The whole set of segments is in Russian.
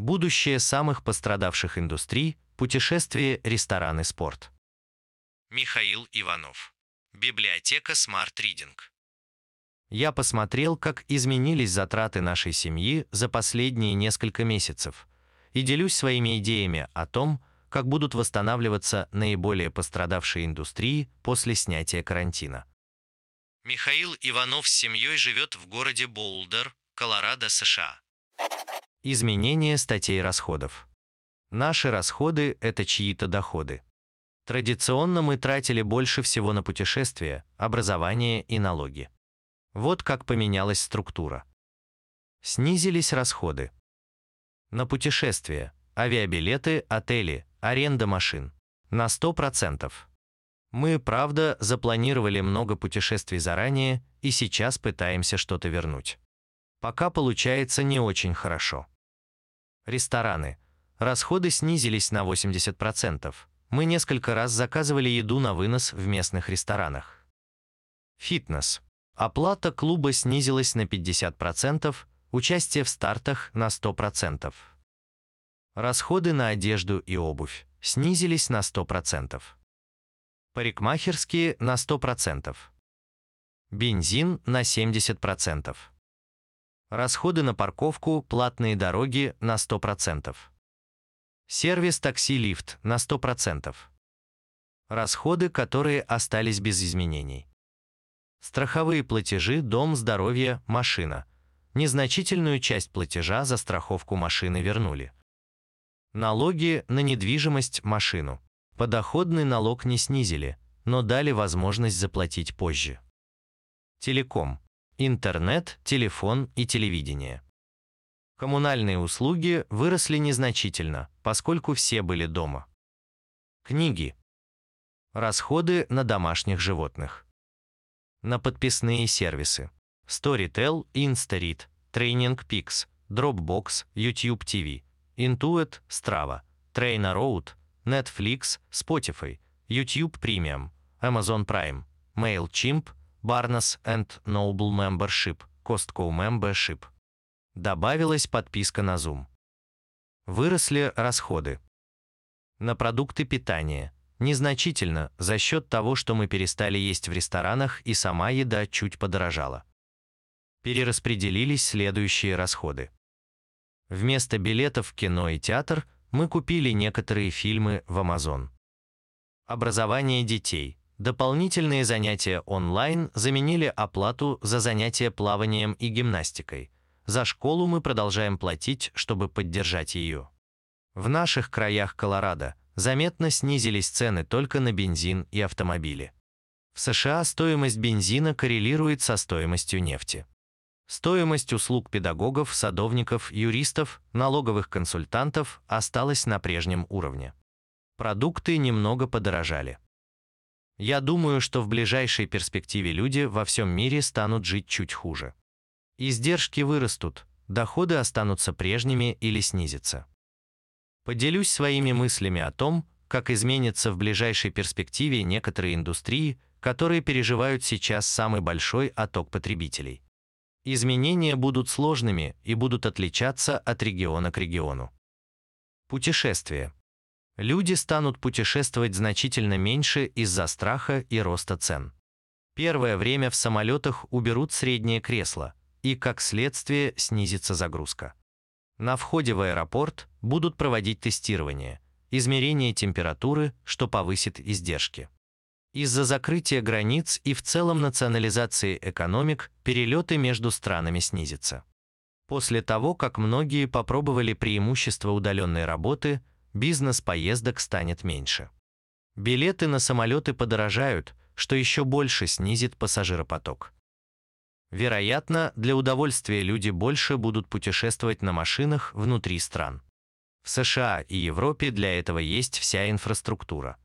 Будущее самых пострадавших индустрий – путешествие, рестораны, спорт. Михаил Иванов. Библиотека Smart Reading. Я посмотрел, как изменились затраты нашей семьи за последние несколько месяцев и делюсь своими идеями о том, как будут восстанавливаться наиболее пострадавшие индустрии после снятия карантина. Михаил Иванов с семьей живет в городе Боулдер, Колорадо, США. Изменение статей расходов. Наши расходы – это чьи-то доходы. Традиционно мы тратили больше всего на путешествия, образование и налоги. Вот как поменялась структура. Снизились расходы. На путешествия, авиабилеты, отели, аренда машин. На 100%. Мы, правда, запланировали много путешествий заранее и сейчас пытаемся что-то вернуть. Пока получается не очень хорошо. Рестораны. Расходы снизились на 80%. Мы несколько раз заказывали еду на вынос в местных ресторанах. Фитнес. Оплата клуба снизилась на 50%, участие в стартах на 100%. Расходы на одежду и обувь снизились на 100%. Парикмахерские на 100%. Бензин на 70%. Расходы на парковку, платные дороги на 100%. Сервис такси-лифт на 100%. Расходы, которые остались без изменений. Страховые платежи, дом, здоровье, машина. Незначительную часть платежа за страховку машины вернули. Налоги на недвижимость, машину. Подоходный налог не снизили, но дали возможность заплатить позже. Телеком. Интернет, телефон и телевидение. Коммунальные услуги выросли незначительно, поскольку все были дома. Книги. Расходы на домашних животных. На подписные сервисы. Storytel, Instaread, Training Dropbox, YouTube TV. Intuit, Strava, Trainer Road, Netflix, Spotify, YouTube Premium, Amazon Prime, MailChimp, Barnes Noble Membership, Costco Membership. Добавилась подписка на Zoom. Выросли расходы. На продукты питания. Незначительно, за счет того, что мы перестали есть в ресторанах и сама еда чуть подорожала. Перераспределились следующие расходы. Вместо билетов в кино и театр мы купили некоторые фильмы в Amazon. Образование детей. Дополнительные занятия онлайн заменили оплату за занятия плаванием и гимнастикой. За школу мы продолжаем платить, чтобы поддержать ее. В наших краях Колорадо заметно снизились цены только на бензин и автомобили. В США стоимость бензина коррелирует со стоимостью нефти. Стоимость услуг педагогов, садовников, юристов, налоговых консультантов осталась на прежнем уровне. Продукты немного подорожали. Я думаю, что в ближайшей перспективе люди во всем мире станут жить чуть хуже. Издержки вырастут, доходы останутся прежними или снизятся. Поделюсь своими мыслями о том, как изменится в ближайшей перспективе некоторые индустрии, которые переживают сейчас самый большой отток потребителей. Изменения будут сложными и будут отличаться от региона к региону. Путешествия. Люди станут путешествовать значительно меньше из-за страха и роста цен. Первое время в самолетах уберут среднее кресло, и, как следствие, снизится загрузка. На входе в аэропорт будут проводить тестирование, измерение температуры, что повысит издержки. Из-за закрытия границ и в целом национализации экономик перелеты между странами снизятся. После того, как многие попробовали преимущества удаленной работы, бизнес поездок станет меньше. Билеты на самолеты подорожают, что еще больше снизит пассажиропоток. Вероятно, для удовольствия люди больше будут путешествовать на машинах внутри стран. В США и Европе для этого есть вся инфраструктура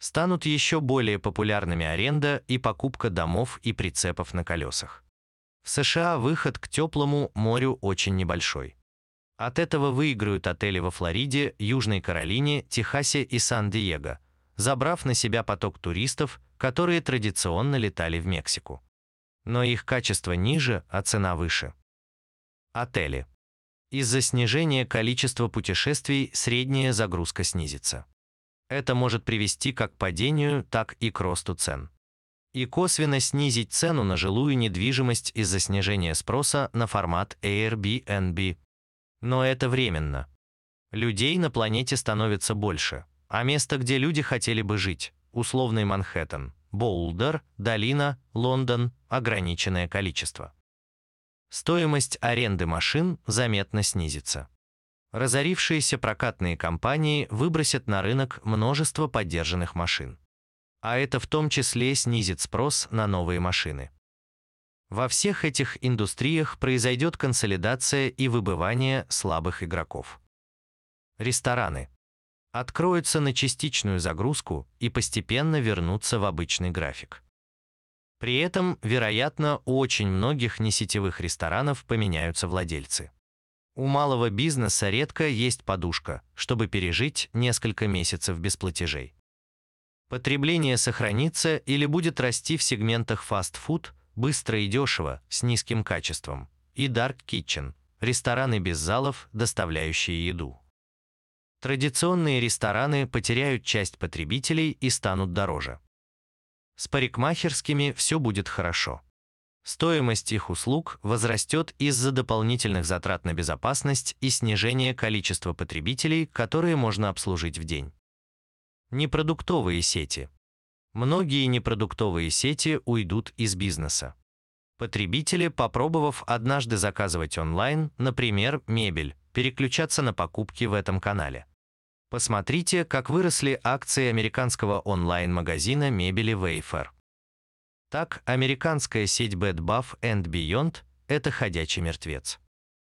станут еще более популярными аренда и покупка домов и прицепов на колесах. В США выход к теплому морю очень небольшой. От этого выиграют отели во Флориде, Южной Каролине, Техасе и Сан-Диего, забрав на себя поток туристов, которые традиционно летали в Мексику. Но их качество ниже, а цена выше. Отели. Из-за снижения количества путешествий средняя загрузка снизится. Это может привести как к падению, так и к росту цен. И косвенно снизить цену на жилую недвижимость из-за снижения спроса на формат Airbnb. Но это временно. Людей на планете становится больше, а место, где люди хотели бы жить, условный Манхэттен, Боулдер, Долина, Лондон, ограниченное количество. Стоимость аренды машин заметно снизится. Разорившиеся прокатные компании выбросят на рынок множество поддержанных машин. А это в том числе снизит спрос на новые машины. Во всех этих индустриях произойдет консолидация и выбывание слабых игроков. Рестораны откроются на частичную загрузку и постепенно вернутся в обычный график. При этом, вероятно, у очень многих несетевых ресторанов поменяются владельцы. У малого бизнеса редко есть подушка, чтобы пережить несколько месяцев без платежей. Потребление сохранится или будет расти в сегментах фастфуд, быстро и дешево, с низким качеством, и dark kitchen, рестораны без залов, доставляющие еду. Традиционные рестораны потеряют часть потребителей и станут дороже. С парикмахерскими все будет хорошо. Стоимость их услуг возрастет из-за дополнительных затрат на безопасность и снижения количества потребителей, которые можно обслужить в день. Непродуктовые сети. Многие непродуктовые сети уйдут из бизнеса. Потребители, попробовав однажды заказывать онлайн, например, мебель, переключаться на покупки в этом канале. Посмотрите, как выросли акции американского онлайн-магазина мебели Wayfair. Так, американская сеть Bed Bath Beyond – это ходячий мертвец.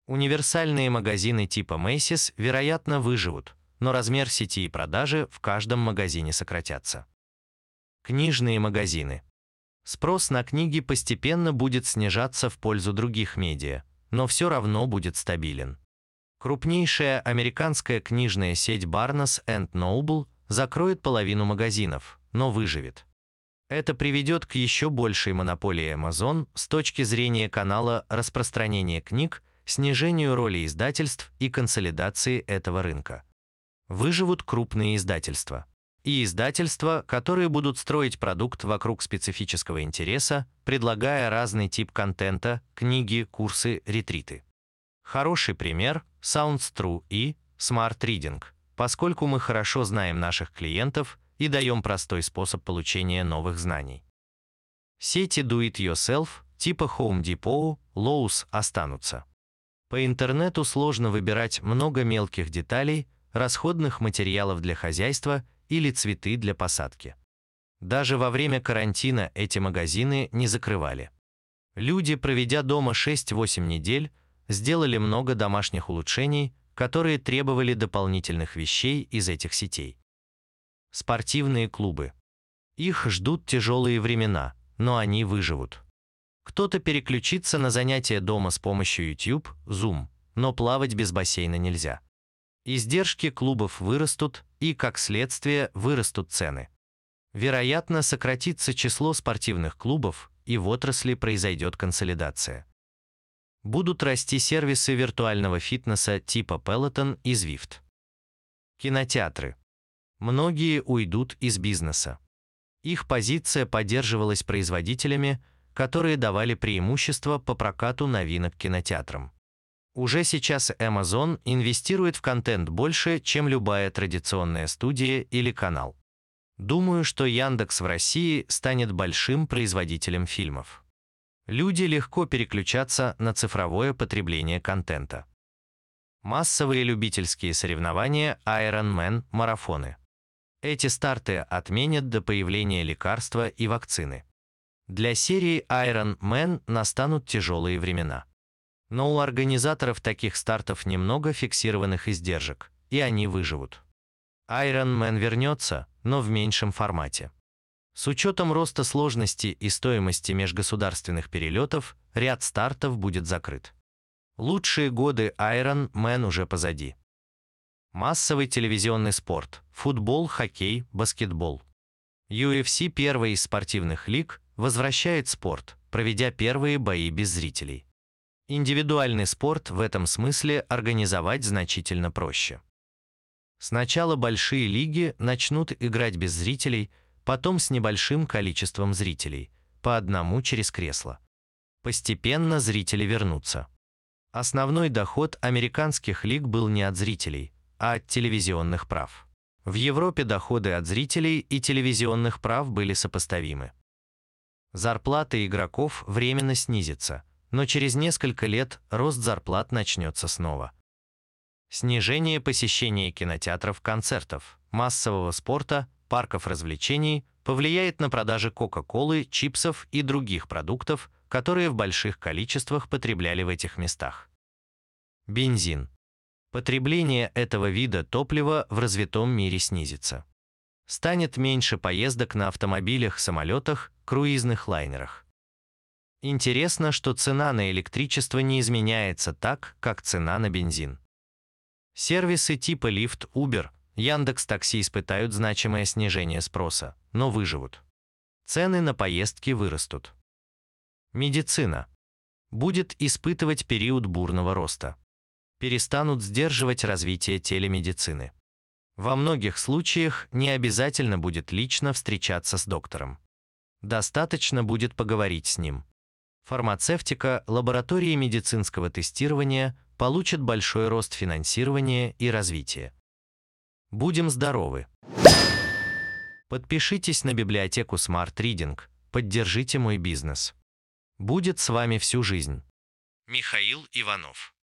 Универсальные магазины типа Macy's, вероятно, выживут, но размер сети и продажи в каждом магазине сократятся. Книжные магазины. Спрос на книги постепенно будет снижаться в пользу других медиа, но все равно будет стабилен. Крупнейшая американская книжная сеть Barnes Noble закроет половину магазинов, но выживет. Это приведет к еще большей монополии Amazon с точки зрения канала распространения книг, снижению роли издательств и консолидации этого рынка. Выживут крупные издательства. И издательства, которые будут строить продукт вокруг специфического интереса, предлагая разный тип контента, книги, курсы, ретриты. Хороший пример – SoundsTrue и Smart Reading, поскольку мы хорошо знаем наших клиентов и даем простой способ получения новых знаний. Сети Do-It-Yourself типа Home Depot, Lowe's останутся. По интернету сложно выбирать много мелких деталей, расходных материалов для хозяйства или цветы для посадки. Даже во время карантина эти магазины не закрывали. Люди, проведя дома 6-8 недель, сделали много домашних улучшений, которые требовали дополнительных вещей из этих сетей. Спортивные клубы. Их ждут тяжелые времена, но они выживут. Кто-то переключится на занятия дома с помощью YouTube, Zoom, но плавать без бассейна нельзя. Издержки клубов вырастут, и, как следствие, вырастут цены. Вероятно, сократится число спортивных клубов, и в отрасли произойдет консолидация будут расти сервисы виртуального фитнеса типа Peloton и Zwift. Кинотеатры. Многие уйдут из бизнеса. Их позиция поддерживалась производителями, которые давали преимущество по прокату новинок кинотеатрам. Уже сейчас Amazon инвестирует в контент больше, чем любая традиционная студия или канал. Думаю, что Яндекс в России станет большим производителем фильмов люди легко переключатся на цифровое потребление контента. Массовые любительские соревнования Ironman марафоны. Эти старты отменят до появления лекарства и вакцины. Для серии Iron Man настанут тяжелые времена. Но у организаторов таких стартов немного фиксированных издержек, и они выживут. Iron Man вернется, но в меньшем формате. С учетом роста сложности и стоимости межгосударственных перелетов, ряд стартов будет закрыт. Лучшие годы Iron Man уже позади. Массовый телевизионный спорт, футбол, хоккей, баскетбол. UFC, первый из спортивных лиг, возвращает спорт, проведя первые бои без зрителей. Индивидуальный спорт в этом смысле организовать значительно проще. Сначала большие лиги начнут играть без зрителей, потом с небольшим количеством зрителей, по одному через кресло. Постепенно зрители вернутся. Основной доход американских лиг был не от зрителей, а от телевизионных прав. В Европе доходы от зрителей и телевизионных прав были сопоставимы. Зарплаты игроков временно снизятся, но через несколько лет рост зарплат начнется снова. Снижение посещения кинотеатров, концертов, массового спорта, парков развлечений повлияет на продажи Кока-Колы, чипсов и других продуктов, которые в больших количествах потребляли в этих местах. Бензин. Потребление этого вида топлива в развитом мире снизится. Станет меньше поездок на автомобилях, самолетах, круизных лайнерах. Интересно, что цена на электричество не изменяется так, как цена на бензин. Сервисы типа Lyft, Uber, Яндекс Такси испытают значимое снижение спроса, но выживут. Цены на поездки вырастут. Медицина. Будет испытывать период бурного роста. Перестанут сдерживать развитие телемедицины. Во многих случаях не обязательно будет лично встречаться с доктором. Достаточно будет поговорить с ним. Фармацевтика, лаборатории медицинского тестирования получат большой рост финансирования и развития. Будем здоровы! Подпишитесь на библиотеку Smart Reading, поддержите мой бизнес будет с вами всю жизнь. Михаил Иванов